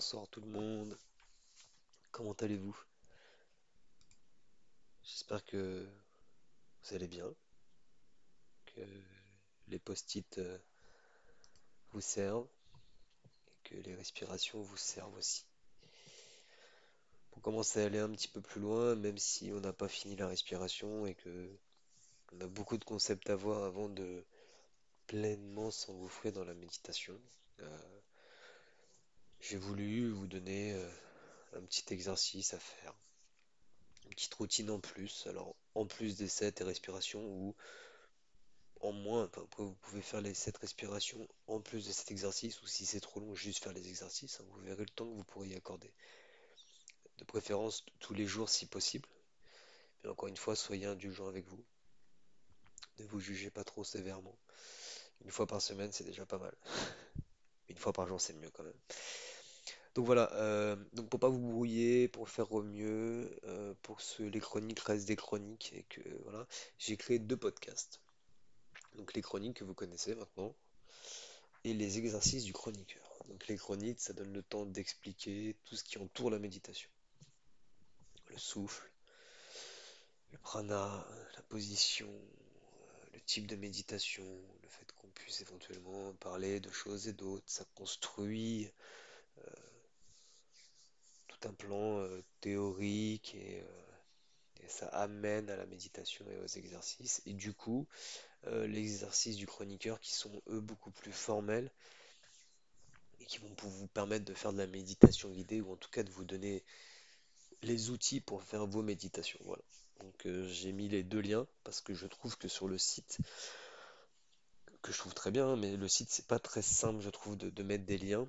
Bonsoir tout le monde, comment allez-vous? J'espère que vous allez bien, que les post-it euh, vous servent et que les respirations vous servent aussi. Pour commencer à aller un petit peu plus loin, même si on n'a pas fini la respiration et que on a beaucoup de concepts à voir avant de pleinement s'engouffrer dans la méditation, euh, j'ai voulu vous donner euh, un petit exercice à faire. Une petite routine en plus. Alors, en plus des 7 respirations ou en moins, enfin, vous pouvez faire les 7 respirations en plus de cet exercice ou si c'est trop long, juste faire les exercices. hein, vous verrez le temps que vous pourrez y accorder. De préférence tous les jours si possible. Mais encore une fois, soyez indulgent avec vous. Ne vous jugez pas trop sévèrement. Une fois par semaine, c'est déjà pas mal. Une fois par jour, c'est mieux quand même. Donc voilà, euh, donc pour pas vous brouiller, pour faire au mieux, euh, pour que les chroniques restent des chroniques et que voilà, j'ai créé deux podcasts. Donc les chroniques que vous connaissez maintenant et les exercices du chroniqueur. Donc les chroniques, ça donne le temps d'expliquer tout ce qui entoure la méditation. Le souffle, le prana, la position, le type de méditation, le fait qu'on puisse éventuellement parler de choses et d'autres, ça construit un plan euh, théorique et, euh, et ça amène à la méditation et aux exercices. Et du coup, euh, les exercices du chroniqueur qui sont eux beaucoup plus formels et qui vont vous permettre de faire de la méditation guidée ou en tout cas de vous donner les outils pour faire vos méditations. Voilà. Donc j'ai mis les deux liens parce que je trouve que sur le site, que je trouve très bien, mais le site c'est pas très simple, je trouve, de mettre des liens.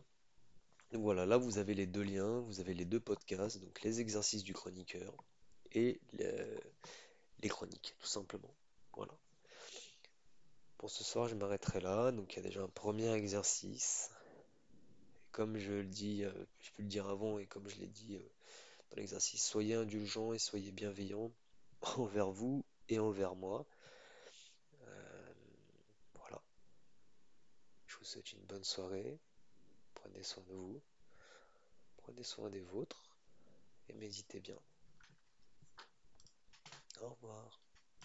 Voilà, là vous avez les deux liens, vous avez les deux podcasts, donc les exercices du chroniqueur et le- les chroniques, tout simplement. Voilà. Pour ce soir, je m'arrêterai là. Donc il y a déjà un premier exercice. Comme je le dis, euh, je peux le dire avant et comme je l'ai dit euh, dans l'exercice, soyez indulgents et soyez bienveillants envers vous et envers moi. Euh, voilà. Je vous souhaite une bonne soirée. Prenez soin de vous, prenez soin des vôtres et méditez bien. Au revoir.